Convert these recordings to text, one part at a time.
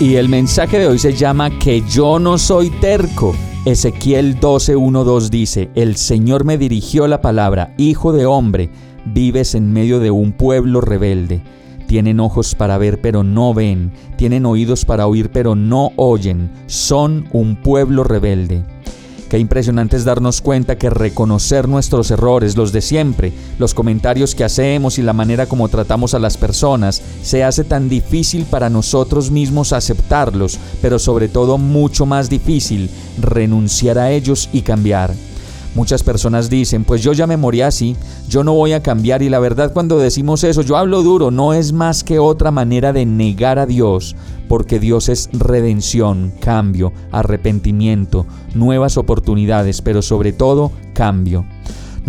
Y el mensaje de hoy se llama Que yo no soy terco. Ezequiel 12:12 dice, El Señor me dirigió la palabra, Hijo de hombre, vives en medio de un pueblo rebelde. Tienen ojos para ver pero no ven, tienen oídos para oír pero no oyen, son un pueblo rebelde. Qué impresionante es darnos cuenta que reconocer nuestros errores, los de siempre, los comentarios que hacemos y la manera como tratamos a las personas, se hace tan difícil para nosotros mismos aceptarlos, pero sobre todo mucho más difícil renunciar a ellos y cambiar. Muchas personas dicen, pues yo ya me morí así, yo no voy a cambiar y la verdad cuando decimos eso, yo hablo duro, no es más que otra manera de negar a Dios, porque Dios es redención, cambio, arrepentimiento, nuevas oportunidades, pero sobre todo cambio.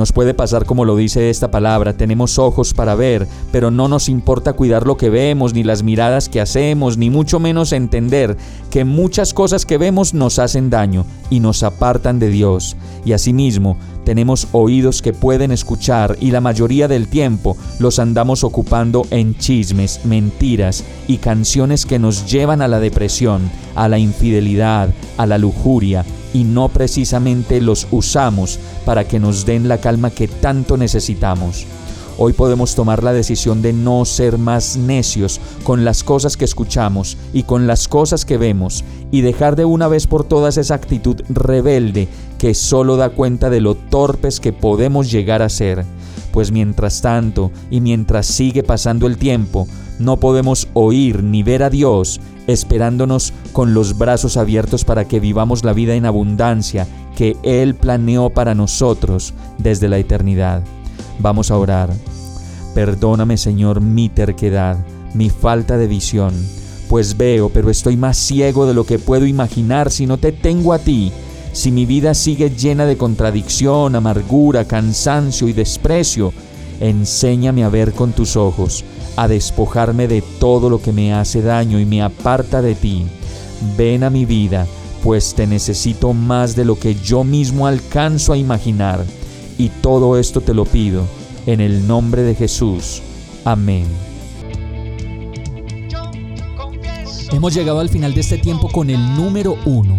Nos puede pasar como lo dice esta palabra, tenemos ojos para ver, pero no nos importa cuidar lo que vemos, ni las miradas que hacemos, ni mucho menos entender que muchas cosas que vemos nos hacen daño y nos apartan de Dios. Y asimismo, tenemos oídos que pueden escuchar y la mayoría del tiempo los andamos ocupando en chismes, mentiras y canciones que nos llevan a la depresión, a la infidelidad, a la lujuria, y no precisamente los usamos para que nos den la calma que tanto necesitamos. Hoy podemos tomar la decisión de no ser más necios con las cosas que escuchamos y con las cosas que vemos y dejar de una vez por todas esa actitud rebelde que solo da cuenta de lo torpes que podemos llegar a ser. Pues mientras tanto y mientras sigue pasando el tiempo, no podemos oír ni ver a Dios esperándonos con los brazos abiertos para que vivamos la vida en abundancia que Él planeó para nosotros desde la eternidad. Vamos a orar. Perdóname Señor mi terquedad, mi falta de visión, pues veo, pero estoy más ciego de lo que puedo imaginar si no te tengo a ti, si mi vida sigue llena de contradicción, amargura, cansancio y desprecio. Enséñame a ver con tus ojos a despojarme de todo lo que me hace daño y me aparta de ti. Ven a mi vida, pues te necesito más de lo que yo mismo alcanzo a imaginar. Y todo esto te lo pido en el nombre de Jesús. Amén. Hemos llegado al final de este tiempo con el número uno.